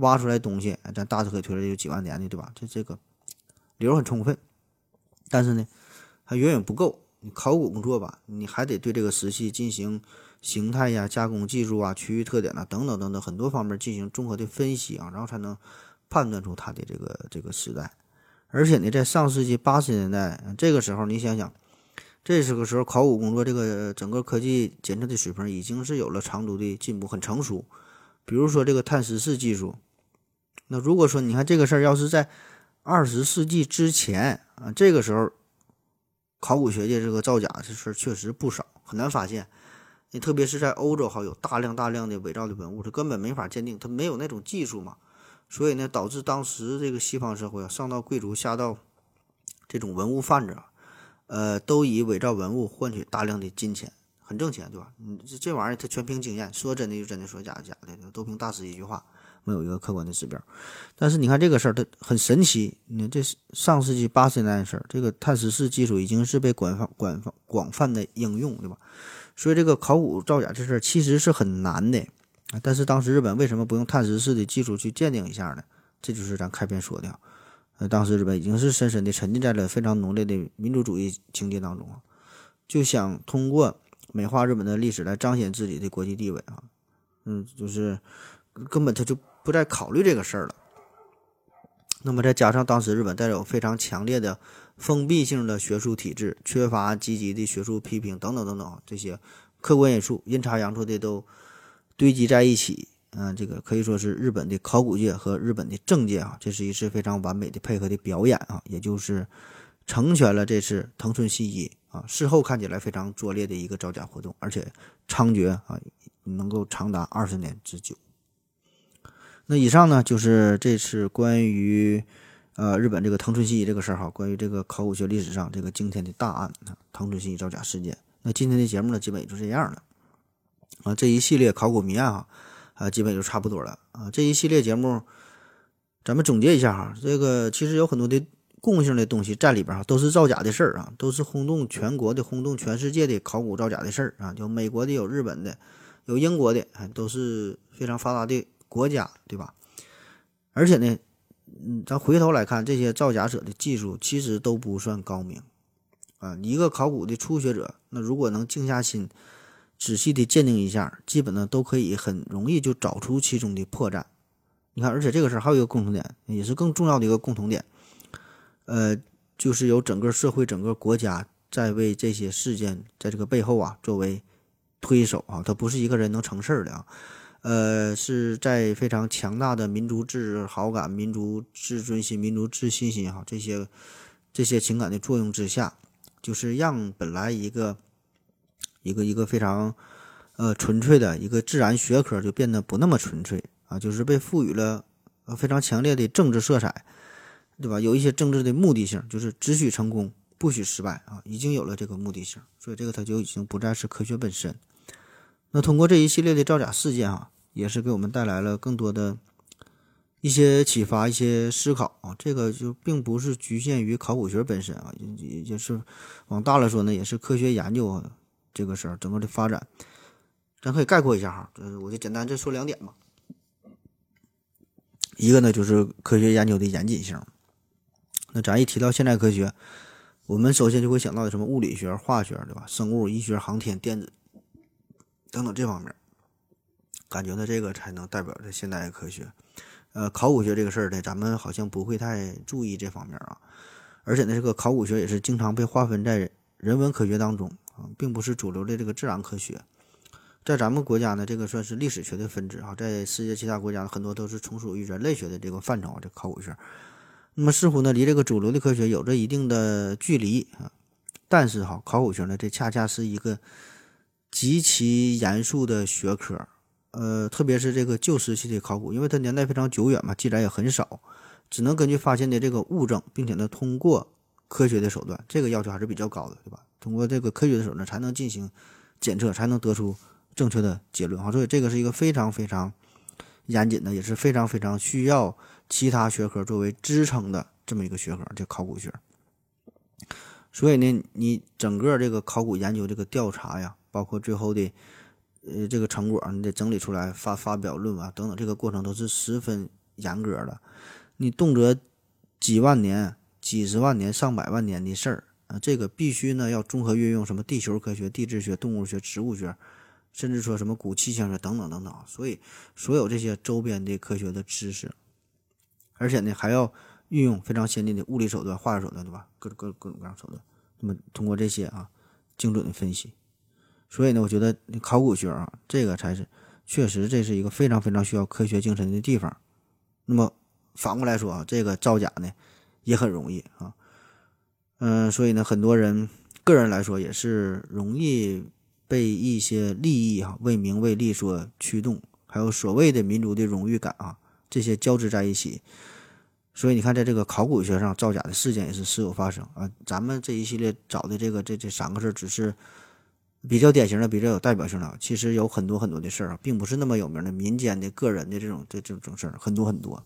B: 挖出来东西，咱大致可以推测有几万年的，对吧？这这个理由很充分，但是呢，还远远不够。你考古工作吧，你还得对这个石器进行形态呀、加工技术啊、区域特点呐等等等等很多方面进行综合的分析啊，然后才能判断出它的这个这个时代。而且呢，在上世纪八十年代这个时候，你想想，这是个时候考古工作这个整个科技检测的水平已经是有了长足的进步，很成熟。比如说这个碳十四技术，那如果说你看这个事儿要是在二十世纪之前啊，这个时候考古学界这个造假这事儿确实不少，很难发现。你特别是在欧洲哈，有大量大量的伪造的文物，它根本没法鉴定，它没有那种技术嘛。所以呢，导致当时这个西方社会啊，上到贵族，下到这种文物贩子，呃，都以伪造文物换取大量的金钱。很挣钱，对吧？你这这玩意儿，它全凭经验，说真的就真的，说假的假的，都凭大师一句话，没有一个客观的指标。但是你看这个事儿，它很神奇。你看这是上世纪八十年代的事儿，这个碳十四技术已经是被广泛、广泛、广泛的应用，对吧？所以这个考古造假这事儿其实是很难的啊。但是当时日本为什么不用碳十四的技术去鉴定一下呢？这就是咱开篇说的，呃，当时日本已经是深深的沉浸在了非常浓烈的民族主义情节当中啊，就想通过。美化日本的历史来彰显自己的国际地位啊，嗯，就是根本他就不再考虑这个事儿了。那么再加上当时日本带有非常强烈的封闭性的学术体制，缺乏积极的学术批评等等等等这些客观因素阴差阳错的都堆积在一起，嗯，这个可以说是日本的考古界和日本的政界啊，这是一次非常完美的配合的表演啊，也就是成全了这次藤村信一。啊，事后看起来非常拙劣的一个造假活动，而且猖獗啊，能够长达二十年之久。那以上呢，就是这次关于呃日本这个藤村信一这个事儿哈，关于这个考古学历史上这个惊天的大案啊，藤村信一造假事件。那今天的节目呢，基本也就这样了啊。这一系列考古谜案哈，啊，基本就差不多了啊。这一系列节目，咱们总结一下哈，这个其实有很多的共性的东西在里边哈，都是造假的事儿啊，都是轰动全国的、轰动全世界的考古造假的事儿啊。就美国的，有日本的，有英国的，啊，都是非常发达的国家，对吧？而且呢，嗯，咱回头来看，这些造假者的技术其实都不算高明。啊，一个考古的初学者，那如果能静下心，仔细的鉴定一下，基本呢都可以很容易就找出其中的破绽。你看，而且这个事儿还有一个共同点，也是更重要的一个共同点，呃，就是有整个社会、整个国家在为这些事件在这个背后啊作为推手啊，他不是一个人能成事儿的啊，呃，是在非常强大的民族自豪感、民族自尊心、民族自信心哈这些这些情感的作用之下。就是让本来一个一个一个非常呃纯粹的一个自然学科就变得不那么纯粹啊，就是被赋予了呃非常强烈的政治色彩，对吧？有一些政治的目的性，就是只许成功不许失败啊，已经有了这个目的性，所以这个它就已经不再是科学本身。那通过这一系列的造假事件啊，也是给我们带来了更多的。一些启发，一些思考啊，这个就并不是局限于考古学本身啊，也也就是往大了说呢，也是科学研究这个事儿整个的发展。咱可以概括一下哈，呃，我就简单再说两点吧。一个呢，就是科学研究的严谨性。那咱一提到现代科学，我们首先就会想到什么物理学、化学，对吧？生物、医学、航天、电子等等这方面，感觉呢，这个才能代表着现代科学。呃，考古学这个事儿呢，咱们好像不会太注意这方面啊，而且呢，这个考古学也是经常被划分在人文科学当中啊，并不是主流的这个自然科学。在咱们国家呢，这个算是历史学的分支啊，在世界其他国家很多都是从属于人类学的这个范畴啊，这考古学。那么似乎呢，离这个主流的科学有着一定的距离啊，但是哈，考古学呢，这恰恰是一个极其严肃的学科。呃，特别是这个旧石器的考古，因为它年代非常久远嘛，记载也很少，只能根据发现的这个物证，并且呢，通过科学的手段，这个要求还是比较高的，对吧？通过这个科学的手段才能进行检测，才能得出正确的结论啊。所以这个是一个非常非常严谨的，也是非常非常需要其他学科作为支撑的这么一个学科，叫考古学。所以呢，你整个这个考古研究这个调查呀，包括最后的。呃，这个成果你得整理出来发发表论文等等，这个过程都是十分严格的。你动辄几万年、几十万年、上百万年的事儿啊，这个必须呢要综合运用什么地球科学、地质学、动物学、植物学，甚至说什么古气象学等等等等。所以，所有这些周边的科学的知识，而且呢还要运用非常先进的物理手段、化学手段，对吧？各各各种各样手段，那么通过这些啊，精准的分析。所以呢，我觉得考古学啊，这个才是确实这是一个非常非常需要科学精神的地方。那么反过来说啊，这个造假呢也很容易啊。嗯，所以呢，很多人个人来说也是容易被一些利益哈为名为利所驱动，还有所谓的民族的荣誉感啊这些交织在一起。所以你看，在这个考古学上造假的事件也是时有发生啊。咱们这一系列找的这个这这三个事只是。比较典型的、比较有代表性的，其实有很多很多的事儿啊，并不是那么有名的民间的、个人的这种这这种事儿很多很多。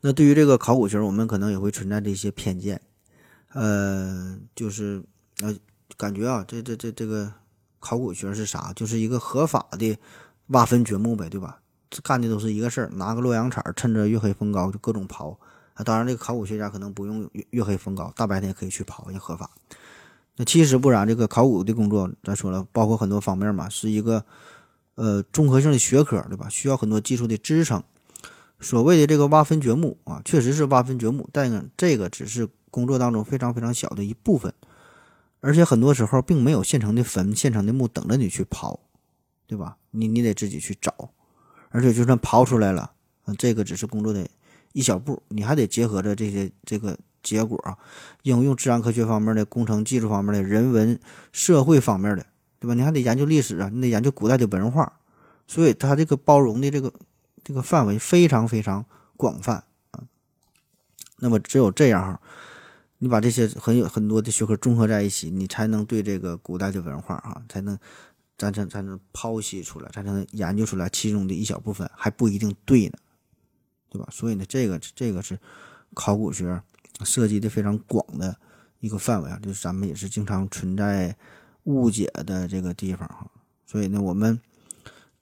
B: 那对于这个考古学，我们可能也会存在这些偏见，呃，就是呃，感觉啊，这这这这个考古学是啥？就是一个合法的挖坟掘墓呗，对吧？干的都是一个事儿，拿个洛阳铲，趁着月黑风高就各种刨啊。当然，这个考古学家可能不用月月黑风高，大白天可以去刨，也合法。那其实不然，这个考古的工作，咱说了，包括很多方面嘛，是一个呃综合性的学科，对吧？需要很多技术的支撑。所谓的这个挖坟掘墓啊，确实是挖坟掘墓，但这个只是工作当中非常非常小的一部分，而且很多时候并没有现成的坟、现成的墓等着你去刨，对吧？你你得自己去找，而且就算刨出来了，嗯这个只是工作的一小步，你还得结合着这些这个。结果啊，应用自然科学方面的、工程技术方面的、人文社会方面的，对吧？你还得研究历史啊，你得研究古代的文化，所以它这个包容的这个这个范围非常非常广泛啊。那么只有这样哈，你把这些很有很多的学科综合在一起，你才能对这个古代的文化啊，才能咱才才能剖析出来，才能研究出来其中的一小部分，还不一定对呢，对吧？所以呢，这个这个是考古学涉及的非常广的一个范围啊，就是咱们也是经常存在误解的这个地方哈。所以呢，我们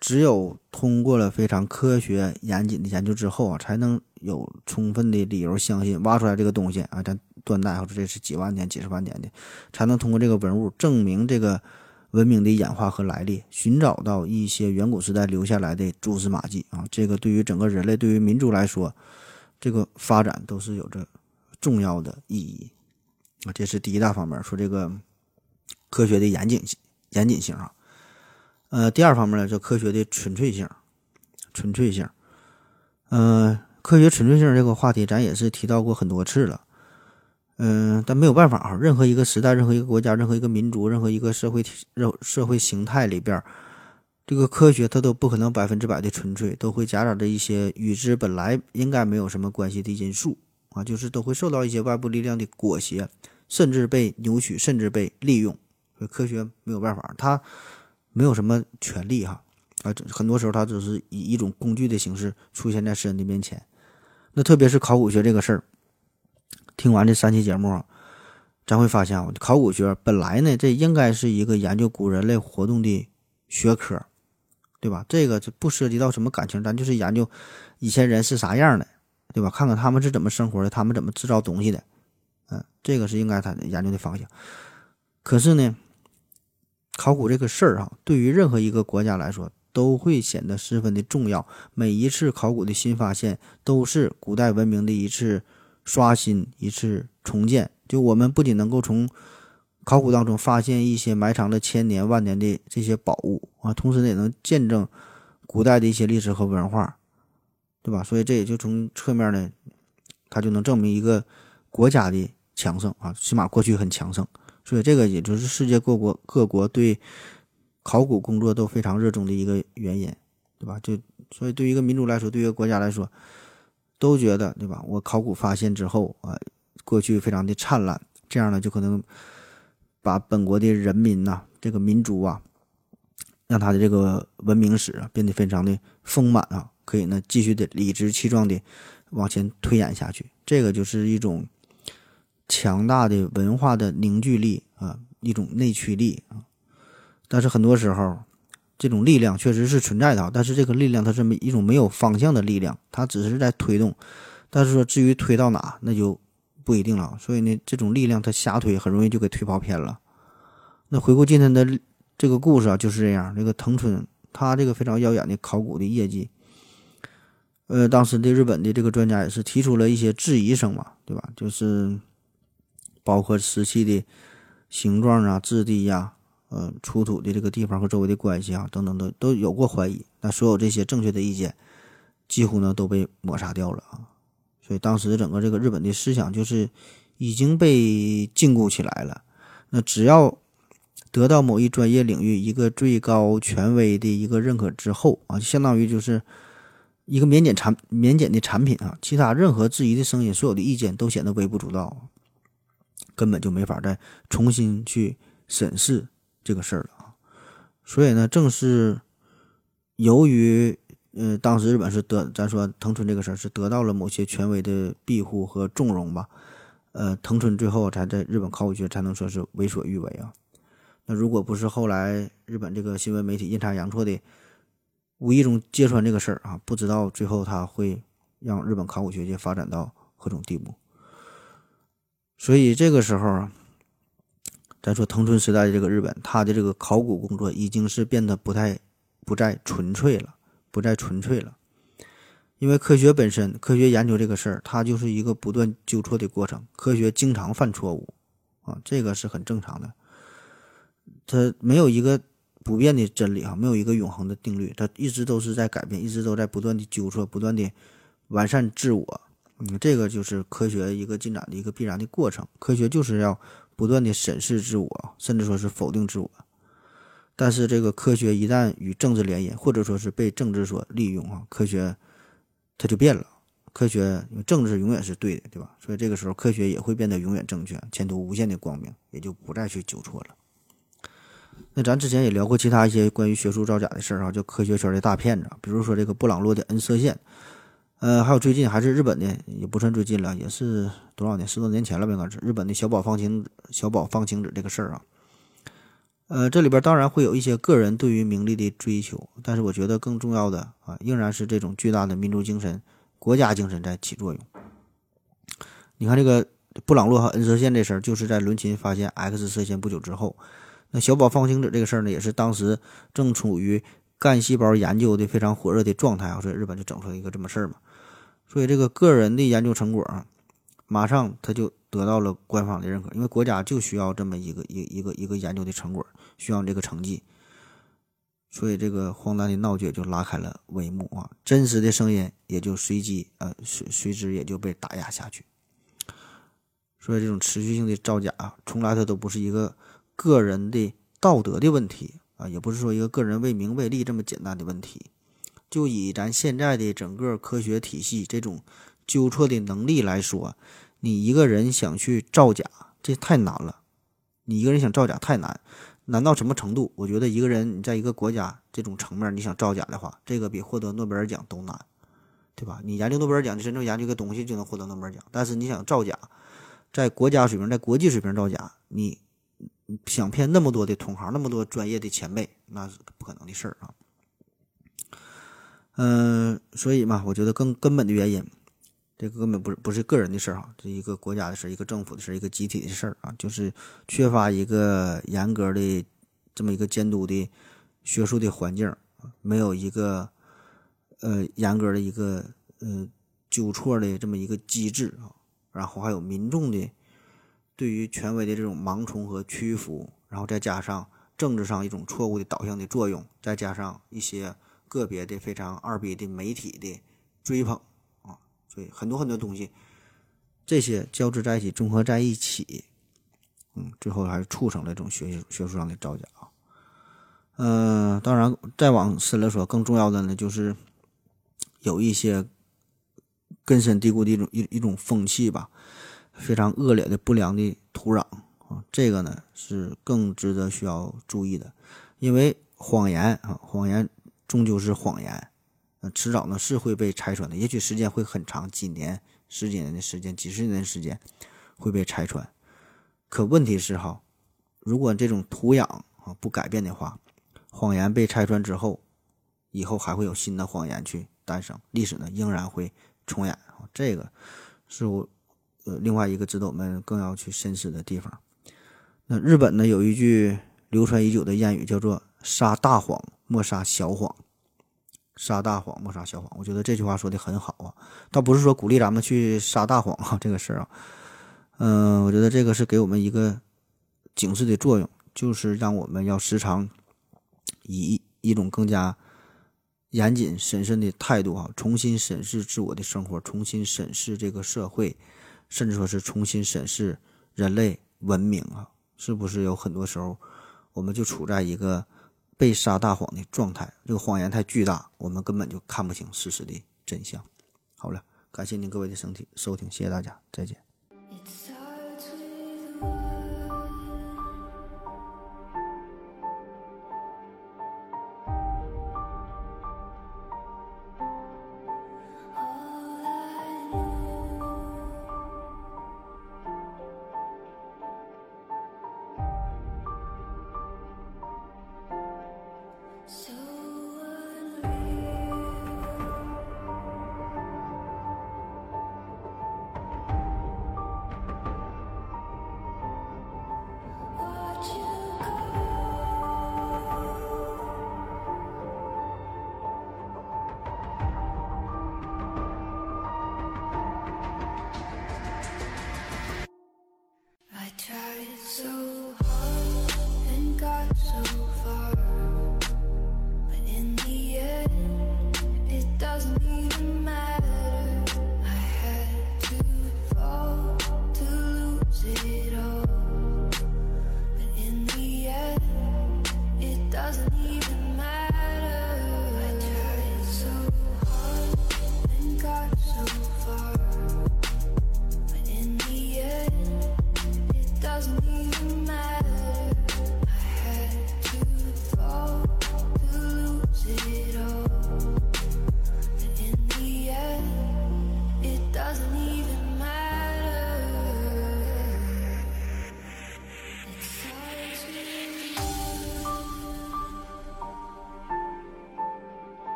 B: 只有通过了非常科学严谨的研究之后啊，才能有充分的理由相信挖出来这个东西啊，咱断代或者这是几万年、几十万年的，才能通过这个文物证明这个文明的演化和来历，寻找到一些远古时代留下来的蛛丝马迹啊。这个对于整个人类、对于民族来说，这个发展都是有着重要的意义啊。这是第一大方面，说这个科学的严谨性、严谨性啊。呃，第二方面呢，就科学的纯粹性，纯粹性。呃，科学纯粹性这个话题，咱也是提到过很多次了。嗯，但没有办法啊，任何一个时代、任何一个国家、任何一个民族、任何一个社会体、社社会形态里边，这个科学它都不可能百分之百的纯粹，都会夹杂着一些与之本来应该没有什么关系的因素啊，就是都会受到一些外部力量的裹挟，甚至被扭曲，甚至被利用。所以科学没有办法，它没有什么权利哈啊，很多时候它只是以一种工具的形式出现在世人的面前。那特别是考古学这个事儿。听完这三期节目啊，咱会发现啊，考古学本来呢，这应该是一个研究古人类活动的学科，对吧？这个就不涉及到什么感情，咱就是研究以前人是啥样的，对吧？看看他们是怎么生活的，他们怎么制造东西的，嗯，这个是应该他研究的方向。可是呢，考古这个事儿啊，对于任何一个国家来说，都会显得十分的重要。每一次考古的新发现，都是古代文明的一次。刷新一次重建，就我们不仅能够从考古当中发现一些埋藏了千年万年的这些宝物啊，同时呢也能见证古代的一些历史和文化，对吧？所以这也就从侧面呢，它就能证明一个国家的强盛啊，起码过去很强盛。所以这个也就是世界各国各国对考古工作都非常热衷的一个原因，对吧？就所以对于一个民族来说，对于一个国家来说。都觉得对吧？我考古发现之后啊，过去非常的灿烂，这样呢就可能把本国的人民呐，这个民族啊，让他的这个文明史啊变得非常的丰满啊，可以呢继续的理直气壮的往前推演下去。这个就是一种强大的文化的凝聚力啊，一种内驱力啊。但是很多时候。这种力量确实是存在的，但是这个力量它是一种没有方向的力量，它只是在推动，但是说至于推到哪，那就不一定了。所以呢，这种力量它瞎推，很容易就给推跑偏了。那回顾今天的这个故事啊，就是这样。这个藤村他这个非常耀眼的考古的业绩，呃，当时的日本的这个专家也是提出了一些质疑声嘛，对吧？就是包括石器的形状啊、质地呀。呃，出土的这个地方和周围的关系啊，等等都都有过怀疑。那所有这些正确的意见，几乎呢都被抹杀掉了啊。所以当时整个这个日本的思想就是已经被禁锢起来了。那只要得到某一专业领域一个最高权威的一个认可之后啊，相当于就是一个免检产免检的产品啊，其他任何质疑的声音，所有的意见都显得微不足道，根本就没法再重新去审视。这个事儿了啊，所以呢，正是由于，呃，当时日本是得，咱说藤村这个事儿是得到了某些权威的庇护和纵容吧，呃，藤村最后才在日本考古学才能说是为所欲为啊。那如果不是后来日本这个新闻媒体阴差阳错的无意中揭穿这个事儿啊，不知道最后他会让日本考古学界发展到何种地步。所以这个时候啊。咱说藤村时代的这个日本，他的这个考古工作已经是变得不太、不再纯粹了，不再纯粹了。因为科学本身，科学研究这个事儿，它就是一个不断纠错的过程。科学经常犯错误，啊，这个是很正常的。它没有一个不变的真理啊，没有一个永恒的定律，它一直都是在改变，一直都在不断的纠错，不断的完善自我。嗯，这个就是科学一个进展的一个必然的过程。科学就是要。不断的审视自我，甚至说是否定自我，但是这个科学一旦与政治联姻，或者说是被政治所利用啊，科学它就变了，科学，政治永远是对的，对吧？所以这个时候科学也会变得永远正确，前途无限的光明，也就不再去纠错了。那咱之前也聊过其他一些关于学术造假的事儿啊，就科学圈的大骗子，比如说这个布朗洛的 N 射线，呃，还有最近还是日本的，也不算最近了，也是多少年，十多年前了吧，应该是日本的小宝方晴小宝方晴子这个事儿啊。呃，这里边当然会有一些个人对于名利的追求，但是我觉得更重要的啊，仍然是这种巨大的民族精神、国家精神在起作用。你看这个布朗洛和 N 射线这事儿，就是在伦琴发现 X 射线不久之后。那小宝方晴子这个事儿呢，也是当时正处于干细胞研究的非常火热的状态啊，所以日本就整出来一个这么事儿嘛。所以这个个人的研究成果啊，马上他就得到了官方的认可，因为国家就需要这么一个一一个一个研究的成果，需要这个成绩。所以这个荒诞的闹剧就拉开了帷幕啊，真实的声音也就随即呃随随之也就被打压下去。所以这种持续性的造假啊，从来它都不是一个。个人的道德的问题啊，也不是说一个个人为名为利这么简单的问题。就以咱现在的整个科学体系这种纠错的能力来说，你一个人想去造假，这太难了。你一个人想造假太难，难到什么程度？我觉得一个人你在一个国家这种层面，你想造假的话，这个比获得诺贝尔奖都难，对吧？你研究诺贝尔奖，你真正研究个东西就能获得诺贝尔奖，但是你想造假，在国家水平、在国际水平造假，你。想骗那么多的同行，那么多专业的前辈，那是不可能的事儿啊。嗯，所以嘛，我觉得更根本的原因，这根本不是不是个人的事儿哈，这一个国家的事儿，一个政府的事儿，一个集体的事儿啊，就是缺乏一个严格的这么一个监督的学术的环境，没有一个呃严格的一个呃纠错的这么一个机制啊，然后还有民众的。对于权威的这种盲从和屈服，然后再加上政治上一种错误的导向的作用，再加上一些个别的非常二逼的媒体的追捧啊，所以很多很多东西，这些交织在一起，综合在一起，嗯，最后还是促成了这种学学术上的造假啊。嗯，当然再往深了说，更重要的呢，就是有一些根深蒂固的一种一一种风气吧。非常恶劣的不良的土壤啊，这个呢是更值得需要注意的，因为谎言啊，谎言终究是谎言，呃，迟早呢是会被拆穿的，也许时间会很长，几年、十几年的时间、几十年的时间会被拆穿。可问题是哈，如果这种土壤啊不改变的话，谎言被拆穿之后，以后还会有新的谎言去诞生，历史呢仍然会重演啊，这个是我。呃，另外一个值得我们更要去深思的地方。那日本呢，有一句流传已久的谚语，叫做“撒大谎莫撒小谎”。撒大谎莫撒小谎，我觉得这句话说的很好啊。倒不是说鼓励咱们去撒大谎啊，这个事儿啊，嗯，我觉得这个是给我们一个警示的作用，就是让我们要时常以一种更加严谨审慎的态度啊，重新审视自我的生活，重新审视这个社会。甚至说是重新审视人类文明啊，是不是有很多时候，我们就处在一个被撒大谎的状态？这个谎言太巨大，我们根本就看不清事实的真相。好了，感谢您各位的收听，收听，谢谢大家，再见。